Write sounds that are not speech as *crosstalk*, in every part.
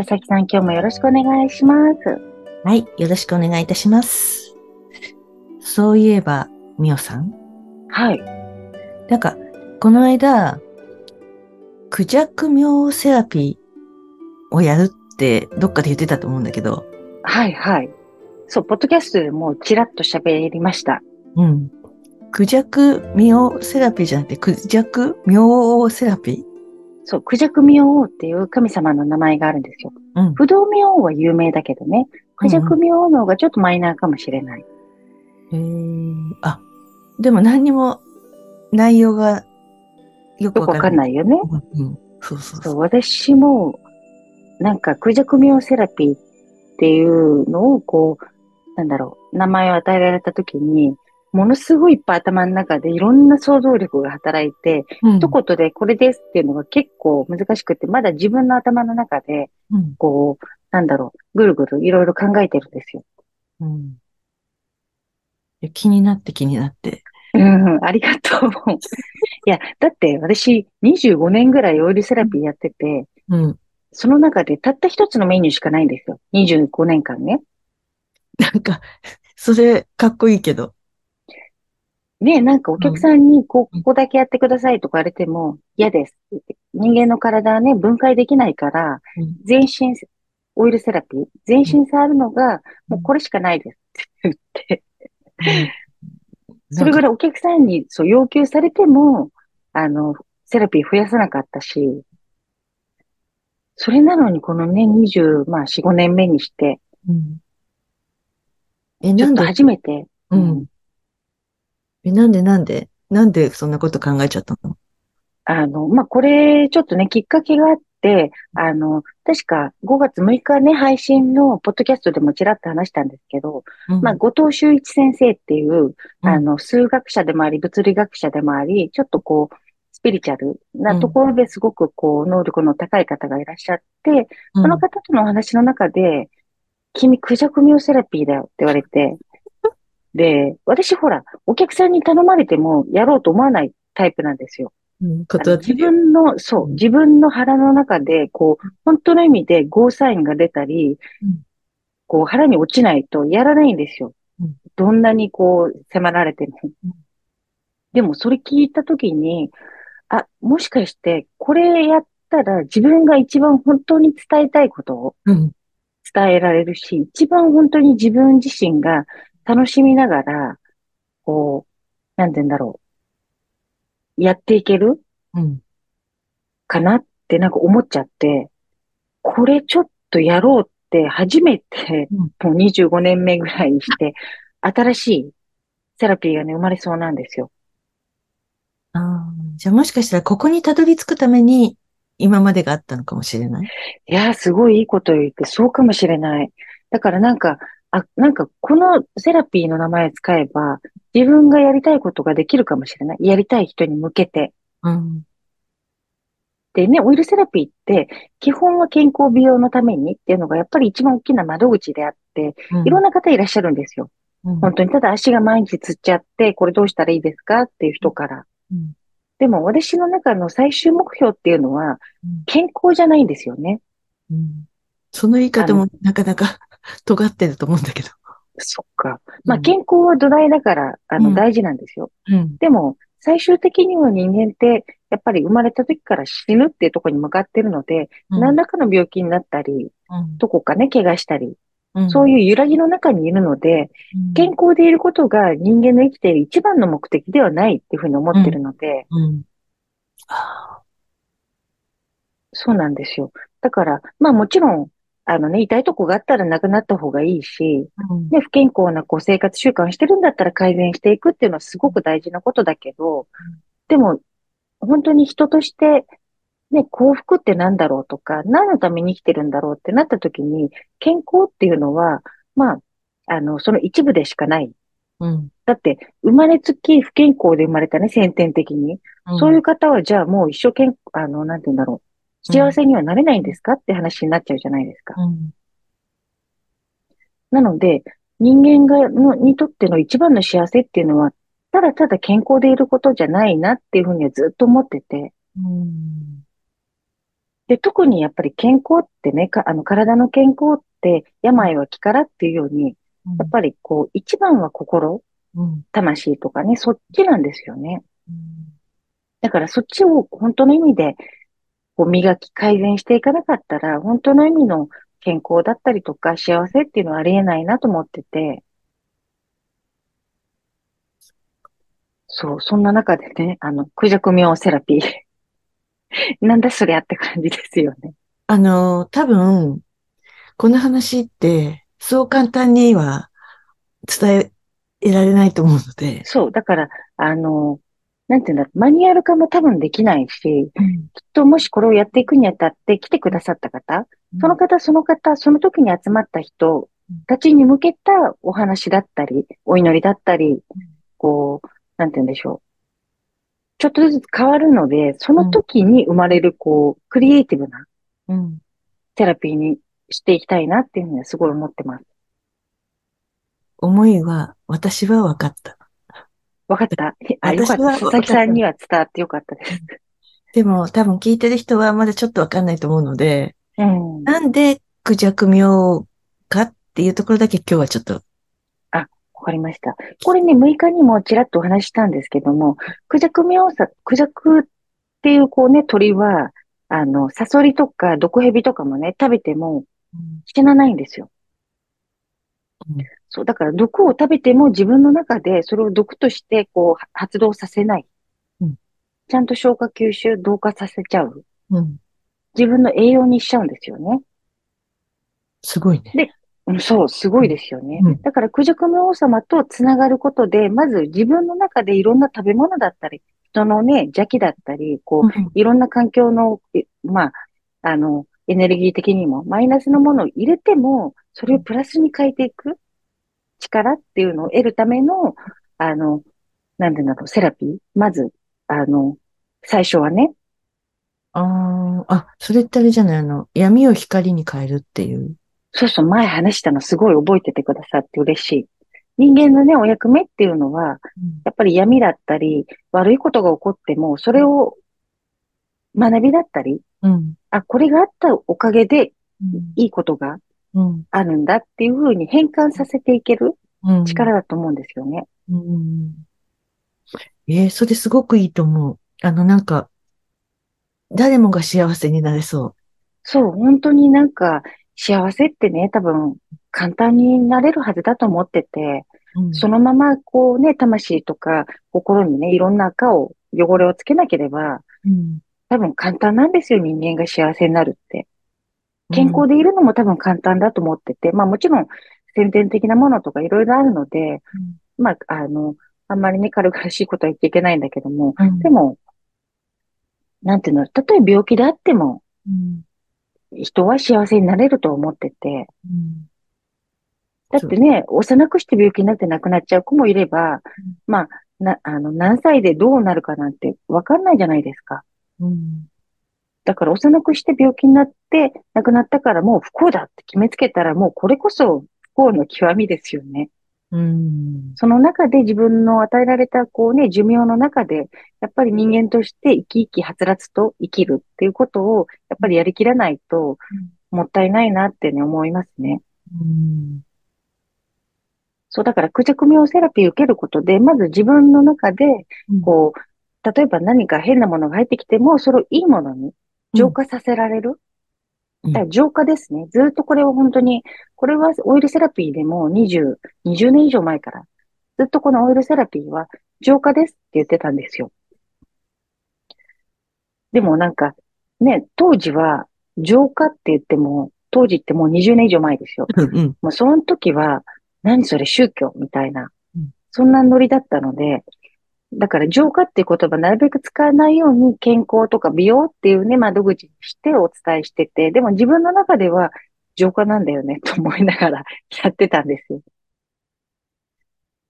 佐々木さん、今日もよろしくお願いします。はい、よろしくお願いいたします。そういえば、みおさんはい。なんか、この間、クジャク妙セラピーをやるってどっかで言ってたと思うんだけど、はい、はい。そう、ポッドキャストでもちらっと喋りました。うん。クジャク妙セラピーじゃなくて、クジャク妙セラピそう、クジャクミオ王っていう神様の名前があるんですよ。ーうん。不動ミオ王は有名だけどね、クジャクミオ王の方がちょっとマイナーかもしれない。へーあ、でも何にも内容がよくわかんわかんない。よね。うんうん。そうそうそ、そうう。私も、なんか、クジャクミオセラピーっていうのを、こう、なんだろう、名前を与えられたときに、ものすごいいっぱい頭の中でいろんな想像力が働いて、うん一言でこれですっていうのが結構難しくて、まだ自分の頭の中で、うんこう、なんだろう、ぐるぐるいろいろ考えてるんですよ。うん気になって気になって。うん、ありがとう。*laughs* いや、だって私25年ぐらいオイルセラピーやってて、うん。その中でたった一つのメニューしかないんですよ。25年間ね。なんか、それ、かっこいいけど。ね、なんかお客さんに、こう、うんここだけやってくださいとか言われても、嫌です。人間の体はね、分解できないから、うん全身、オイルセラピー、全身触るのが、もうこれしかないですって言って。それぐらい。お客さんにそう要求されても、あの、セラピー増やさなかったし、それなのにこのね、20、まあ4、5年目にして、うんえ、ちょっとなんで、初めて、うん。え、なんでなんで？なんでそんなこと考えちゃったの？あの、まあ、これ、ちょっとね、きっかけがあって、あの、確か5月6日ね、配信のポッドキャストでもちらっと話したんですけど、うん。まあ、後藤修一先生っていう、うん。あの、数学者でもあり、物理学者でもあり、ちょっとこう、スピリチュアルなところですごくこう、能力の高い方がいらっしゃって、その方とのお話の中で、君、クジャクミオセラピーだよって言われて、で、私ほら、お客さんに頼まれてもやろうと思わないタイプなんですよ。うん、自。分の、そうう、ん自分の腹の中で、こう、本当の意味でゴーサインが出たりうん、こう、腹に落ちないとやらないんですようん。どんなにこう、迫られてもうん。でも、それ聞いたときに、あ、もしかして、これやったら自分が一番本当に伝えたいことをうん。伝えられるし、一番本当に自分自身が楽しみながら、こう、なんて言うんだろう。やっていけるうん。かなってなんか思っちゃって、これちょっとやろうって初めて、うんもう25年目ぐらいにして、新しいセラピーがね、生まれそうなんですよ。ああ、じゃあもしかしたらここにたどり着くために今までがあったのかもしれない？いやー、すごいいいこと言って、そうかもしれない。だからなんか、あ、なんかこのセラピーの名前使えば、自分がやりたいことができるかもしれない。やりたい人に向けて。うん。でね、オイルセラピーって、基本は健康美容のためにっていうのがやっぱり一番大きな窓口であって、うんいろんな方いらっしゃるんですよ。うん本当にただ足が毎日つっちゃって、これどうしたらいいですか？っていう人から。うんでも私の中の最終目標っていうのは、健康じゃないんですよね。うんその言い方もなかなか *laughs* 尖ってると思うんだけど。そっか。まあうん健康は土台だから、あの、うん大事なんですよ。うん。でも、最終的には人間って、やっぱり生まれた時から死ぬっていうところに向かってるので、何らかの病気になったり、うんどこかね、怪我したり、うんそういう揺らぎの中にいるので、うん健康でいることが人間の生きている一番の目的ではないっていうふうに思ってるので、うんあそうなんですよ。だから、まあもちろん、あのね、痛いとこがあったらなくなった方がいいし、ーうんね、不健康なこう生活習慣をしてるんだったら改善していくっていうのはすごく大事なことだけど、でも、本当に人としてね、幸福って何だろうとか、何のために生きてるんだろうってなった時に、健康っていうのは、まあ、あの、その一部でしかない。うん。だって、生まれつき不健康で生まれたね、先天的に。そういう方は、じゃあもう一生健、あの、なんて言うんだろう。幸せにはなれないんですかって話になっちゃうじゃないですか。うん。なので、人間がの、にとっての一番の幸せっていうのは、ただただ健康でいることじゃないなっていうふうにはずっと思ってて。うん。で、特にやっぱり健康ってね、かあの、体の健康って病は気からっていうように、やっぱりこう、一番は心、うん。魂とかね、そっちなんですよね。うん。だからそっちを本当の意味で、こう磨き改善していかなかったら、本当の意味の健康だったりとか幸せっていうのはありえないなと思ってて、そう、そんな中でね、あの、クジャクセラピー。*laughs* なんだそりゃって感じですよね。あの、多分、この話って、そう簡単には伝えられないと思うので、そう、だから、あの、なんていうんだマニュアル化も多分できないし、うんきっともしこれをやっていくにあたって来てくださった方、その方、その方、その時に集まった人たちに向けたお話だったり、お祈りだったり、こう、なんて言うんでしょう。ちょっとずつ変わるので、その時に生まれる、こう、クリエイティブなうん。セラピーにしていきたいなっていうふうにはすごい思ってます。思いは、私は分かった。わかったあ、よかった。佐々木さんには伝わってよかったです。*laughs* でも、多分聞いてる人はまだちょっと分かんないと思うので、うん。なんでクジャク病かっていうところだけ今日はちょっと、わかりました。これね、6日にもちらっとお話ししたんですけども、クジャクミョウサ、クジャクっていうこうね、鳥は、あの、サソリとか毒蛇とかもね、食べても死なないんですよ。うんそう、だから毒を食べても自分の中でそれを毒としてこう発動させない。うんちゃんと消化吸収、同化させちゃう。うん、自分の栄養にしちゃうんですよね。すごいね。うんそう、すごいですよね。うんだから、クジャクの王様とつながることで、まず自分の中でいろんな食べ物だったり、人のね、邪気だったり、こう、うんいろんな環境の、えまあ、あの、エネルギー的にもマイナスのものを入れても、それをプラスに変えていく力っていうのを得るための、あの、なんていうんだろう、セラピー？まず、あの、最初はね、ああ、あ、それってあれじゃない、あの、闇を光に変えるっていう？そうそう、前話したのすごい覚えててくださって嬉しい。人間のね、お役目っていうのは、やっぱり闇だったり、悪いことが起こっても、それを学びだったり、うん。あ、これがあったおかげでうん。いいことがうん。あるんだっていうふうに変換させていけるうん。力だと思うんですよね。うん。ええそれすごくいいと思う。あの、なんか、誰もが幸せになれそそう、本当になんか幸せってね、多分簡単になれるはずだと思ってて、う。うん。そのままこうね、魂とか心にね、いろんな赤を、汚れをつけなければ、うん。多分簡単なんですよ、人間が幸せになるって。健康でいるのも多分簡単だと思ってて、まあもちろん先天的なものとかいろいろあるので、まあ、あの、あんまりね、軽々しいことは言っていけないんだけども、うん。でも、なんていうの、たとえ病気であっても、うん。人は幸せになれると思ってて、うん。だってね、幼くして病気になって亡くなっちゃう子もいれば、まあ、な、あの、何歳でどうなるかなんてわかんないじゃないですか。うん。だから幼くして病気になって亡くなったからもう不幸だって決めつけたらもうこれこそ不幸の極みですよね。うん。その中で自分の与えられたこうね、寿命の中で、やっぱり人間として生き生きはつらつと生きるっていうことをやっぱりやりきらないともったいないなってね、思いますね。うん。そう、だから、クジャクミョウセラピー受けることで、まず自分の中で、こう、例えば何か変なものが入ってきても、それをいいものに浄化させられる？うんだから浄化ですね。ずっとこれを本当に、これはオイルセラピーでも20、20年以上前から、ずっとこのオイルセラピーは浄化ですって言ってたんですよ。でもなんか、ね、当時は浄化って言っても、当時ってもう20年以上前ですよ。うん。うん。もうその時は、何それ宗教みたいなうん、そんなノリだったので、だから浄化っていう言葉なるべく使わないように健康とか美容っていうね、窓口にしてお伝えしてて、でも自分の中では浄化なんだよね *laughs* と思いながらやってたんですよ。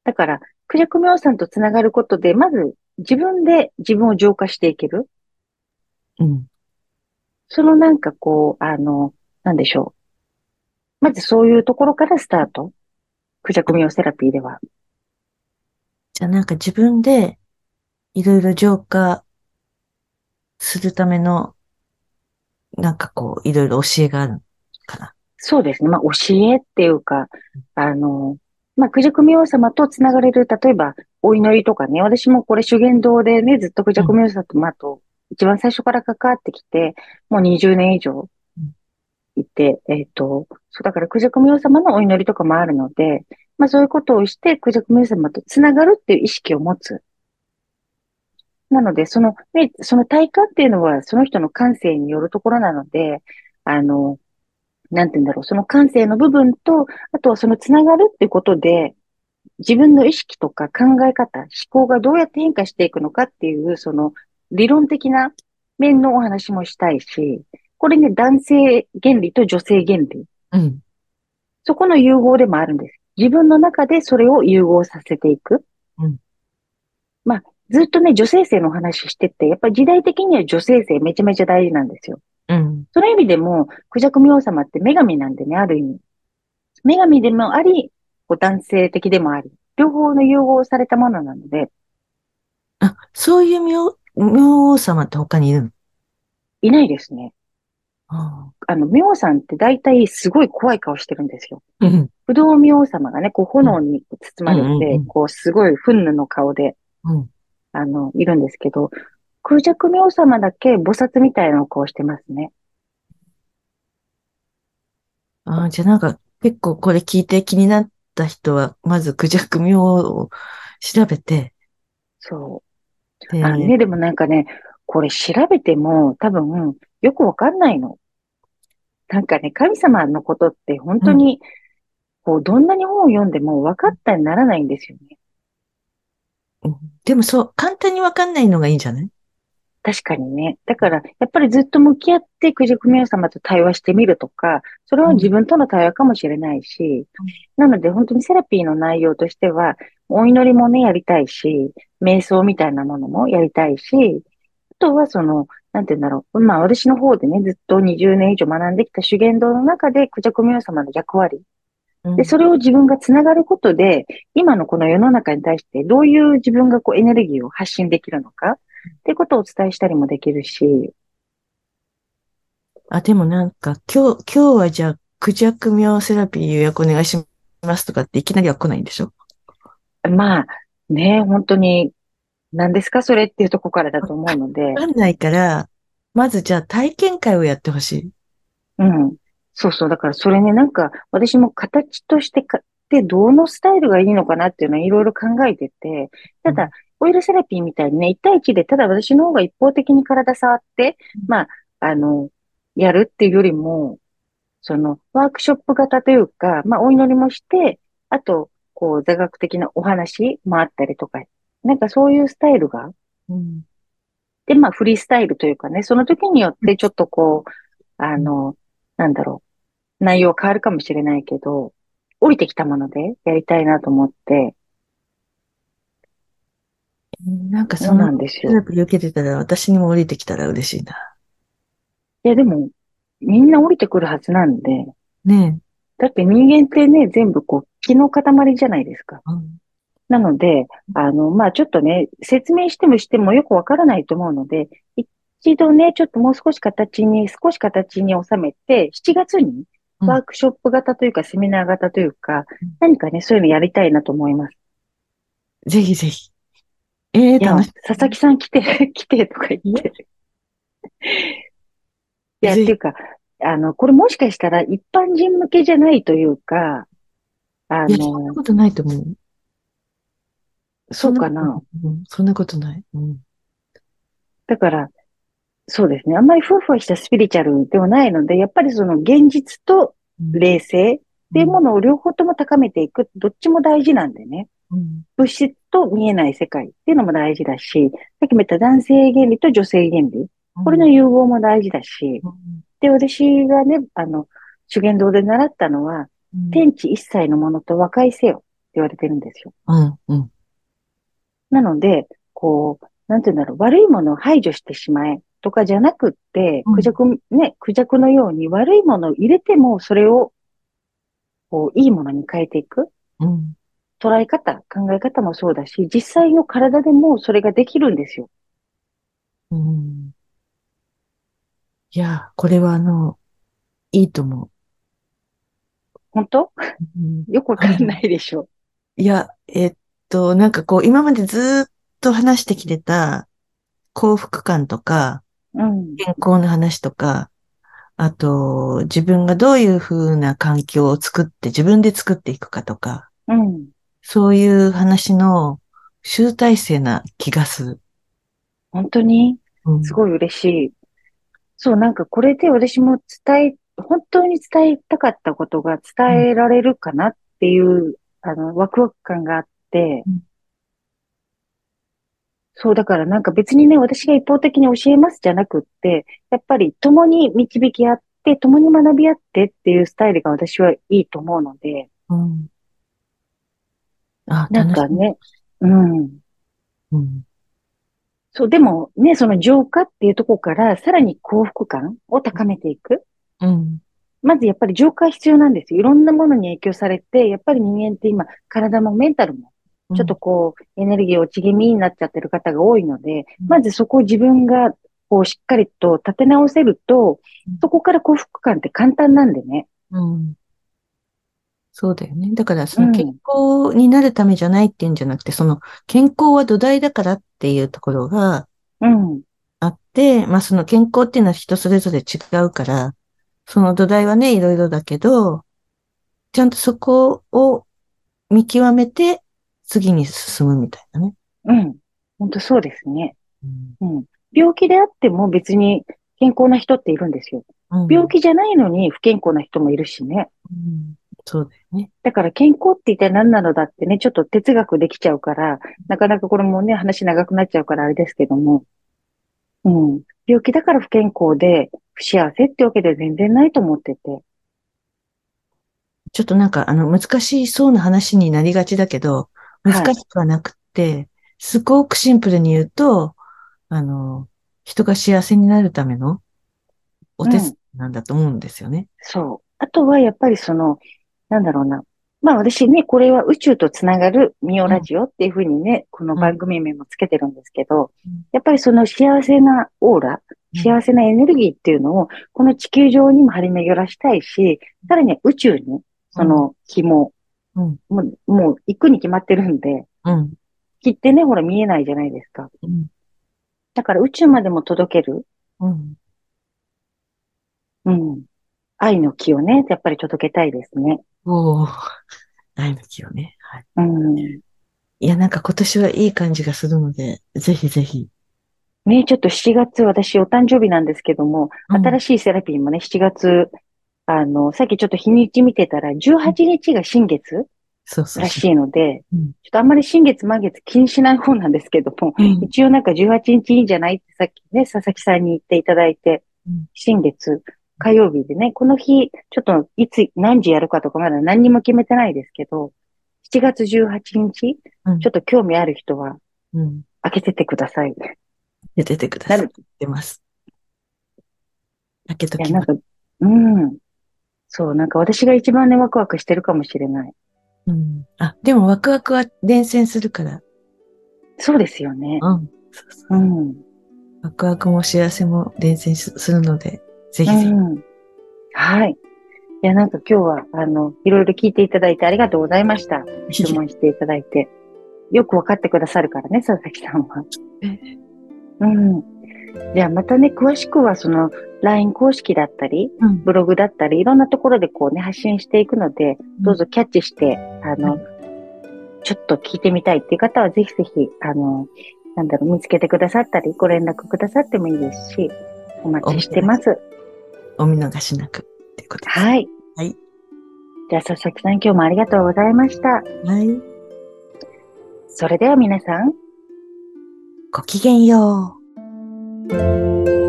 だから、クジャクミョウさんとつながることで、まず自分で自分を浄化していける。うん。そのなんかこう、あの、なんでしょう。まずそういうところからスタート。クジャクミョウセラピーでは。じゃあなんか自分でいろいろ浄化するための、なんかこう、いろいろ教えがあるかな。そうですね。まあ、教えっていうか、あの、まあ、クジャクミョウ様とつながれる、例えば、お祈りとかね、私もこれ修験道でね、ずっとクジャクミョウ様と、まあ、と、一番最初から関わってきて、もう20年以上いて、えっ、ー、と、そうだからクジャクミョウ様のお祈りとかもあるので、まあそういうことをして、クジャクミョウ様とつながるっていう意識を持つ。なので、その、ね、その体感っていうのは、その人の感性によるところなので、あの、なんて言うんだろう、その感性の部分と、あとはそのつながるっていうことで、自分の意識とか考え方、思考がどうやって変化していくのかっていう、その理論的な面のお話もしたいし、これね、男性原理と女性原理。うん。そこの融合でもあるんです。自分の中でそれを融合させていく。うん。まあ、ずっとね、女性性の話してて、やっぱり時代的には女性性めちゃめちゃ大事なんですよ。うん。その意味でも、クジャクミ王様って女神なんでね、ある意味。女神でもあり、男性的でもあり、両方の融合されたものなので。あ、そういう明、明王様って他にいるの？いないですね。ああの、明王さんって大体すごい怖い顔してるんですよ。うん。不動明王様がね、こう炎に包まれて、こうすごい憤怒の顔で、うん。あの、いるんですけど、空弱明様だけ菩薩みたいな顔してますね。ああ、じゃあなんか結構これ聞いて気になった人は、まずクジャク明を調べて。そう。あのね、でもなんかね、これ調べても多分よくわかんないの。なんかね、神様のことって本当に、こう、どんなに本を読んでも分かったにならないんですよね。でもそう、簡単にわかんないのがいいんじゃない？確かにね。だから、やっぱりずっと向き合って九十九名様と対話してみるとか、それは自分との対話かもしれないし、うん、なので本当にセラピーの内容としては、お祈りもね、やりたいし、瞑想みたいなものもやりたいし、あとはその、なんて言うんだろう。まあ私の方でね、ずっと20年以上学んできた修験道の中で、九十九名様の役割で、それを自分がつながることで、今のこの世の中に対してどういう自分がこうエネルギーを発信できるのかっていうことをお伝えしたりもできるし。あ、でもなんか今日、今日はじゃあ、クジャクミョウセラピー予約お願いしますとかっていきなりは来ないんでしょ？まあ、ね、本当に、何ですか？それっていうとこからだと思うので。わかんないから、まずじゃあ体験会をやってほしい。うん。そうそう。だからそれね、なんか私も形としてか、で、どのスタイルがいいのかなっていうのはいろいろ考えてて、ただ、オイルセラピーみたいにね、1対1で、ただ私の方が一方的に体触って、まあ、あの、やるっていうよりも、その、ワークショップ型というか、まあ、お祈りもして、あと、こう、座学的なお話もあったりとか、なんかそういうスタイルが、うん、で、まあ、フリースタイルというかね、その時によってちょっとこう、あの、なんだろう、内容変わるかもしれないけど、降りてきたものでやりたいなと思って、なんかそうなんですよ。受けてたら私にも降りてきたら嬉しいな。いやでも、みんな降りてくるはずなんで。ねだって人間ってね、全部こう、気の塊じゃないですか。うん、なので、あの、まあちょっとね、説明してもしてもよくわからないと思うので、一度ね、ちょっともう少し形に、少し形に収めて、7月にワークショップ型というか、セミナー型というか、何かね、そういうのやりたいなと思います。ぜひぜひ。ええー、楽し佐々木さん来て、*laughs* 来てとか言って。いや、っていうか、あの、これもしかしたら一般人向けじゃないというか、あの、そんなことないと思う。そうかな。うん、そんなことない。うん、だから、そうですね。あんまりふわふわしたスピリチュアルではないので、やっぱりその現実と冷静っていうものを両方とも高めていく、どっちも大事なんでね。うん。物質と見えない世界っていうのも大事だし、さっきも言った男性原理と女性原理。これの融合も大事だし、うん、で、私がね、あの、修験道で習ったのは、うん、天地一切のものと和解せよって言われてるんですよ。うん、うん。なので、こう、なんて言うんだろう、悪いものを排除してしまえとかじゃなくって、うんクジャク、ね、クジャクのように悪いものを入れても、それを、こう、いいものに変えていく。うん。捉え方、考え方もそうだし、実際の体でもそれができるんですよ。うん。いや、これはあの、いいと思本当？う。うんよくわかんないでしょ。いや、えっと、なんかこう、今までずーっと話してきてた幸福感とか、うん。健康の話とか、あと、自分がどういう風な環境を作って、自分で作っていくかとか、うん。そういう話の集大成な気がする。本当に？うんすごい嬉しい。そう、なんかこれで私も伝え、本当に伝えたかったことが伝えられるかなっていう、あの、ワクワク感があってうん、そう、だからなんか別にね、私が一方的に教えますじゃなくって、やっぱり共に導き合って、共に学び合ってっていうスタイルが私はいいと思うので、うん。あ、なん。かね、うん。うん。そう、でもね、その浄化っていうところからさらに幸福感を高めていく。うん。まずやっぱり浄化必要なんですよ。いろんなものに影響されて、やっぱり人間って今、体もメンタルも、ちょっとこう、エネルギー落ち気味になっちゃってる方が多いので、うんまずそこを自分が、こう、しっかりと立て直せるとうん、そこから幸福感って簡単なんでね。うん。そうだよね。だから、そうんの健康になるためじゃないっていうんじゃなくて、その健康は土台だからっていうところがうん。あって、まあその健康っていうのは人それぞれ違うから、その土台はね、いろいろだけど、ちゃんとそこを見極めて次に進むみたいなね。うん。本当そうですね。うんうん。病気であっても別に健康な人っているんですよ。病気じゃないのに不健康な人もいるしね。うんそうだよね。だから健康って一体何なのだってね、ちょっと哲学できちゃうから、なかなかこれもね、話長くなっちゃうからあれですけども。うん。病気だから不健康で不幸せってわけでは全然ないと思ってて。ちょっとなんか、あの、難しそうな話になりがちだけど、はい難しくはなくて、すごくシンプルに言うと、あの、人が幸せになるためのお手伝いなんだと思うんですよね。そう。あとはやっぱりその、なんだろうな。まあ私ね、これは宇宙とつながるミオラジオっていうふうにね、この番組名もつけてるんですけど、うんやっぱりその幸せなオーラ、幸せなエネルギーっていうのを、この地球上にも張り巡らしたいし、さらに宇宙に、その紐、うんもう、もう行くに決まってるんで、うん。木ってね、ほら見えないじゃないですか。うん。だから宇宙までも届ける、うん。うん。愛の木をね、やっぱり届けたいですね。おー。愛の木をね。はい。うん。いや、なんか今年はいい感じがするので、ぜひぜひ。ね、ちょっと7月、私お誕生日なんですけども、うん新しいセラピーもね、7月、あの、さっきちょっと日にち見てたら、18日が新月そうそうそらしいので、うんちょっとあんまり新月満月気にしない方なんですけども、う。うん。一応なんか18日いいんじゃないってさっきね、佐々木さんに言っていただいてうん、新月、火曜日でね、この日、ちょっといつ、何時やるかとかまだ何にも決めてないですけど、7月18日、うんちょっと興味ある人はうん。開けててください。出ててください。出ます。開けときます。なんか、うん。そう、なんか私が一番ね、ワクワクしてるかもしれない。うん。あ、でもワクワクは伝染するから。そうですよね。うん。そうそううん。ワクワクも幸せも伝染すするので、ぜひぜひ。うん。はい。いや、なんか今日は、あの、いろいろ聞いていただいてありがとうございました。質問していただいて。よくわかってくださるからね、佐々木さんは。うん。じゃあまたね、詳しくはその、LINE 公式だったり、うん。ブログだったり、いろんなところでこうね、発信していくので、どうぞキャッチして、あの、ちょっと聞いてみたいっていう方は、ぜひぜひ、あの、なんだろう、見つけてくださったり、ご連絡くださってもいいですし、お待ちしてます。お見逃しなくっていうことです。はい。はい。じゃあ、佐々木さん、今日もありがとうございました。はい。それでは皆さん、ごきげんよう。Música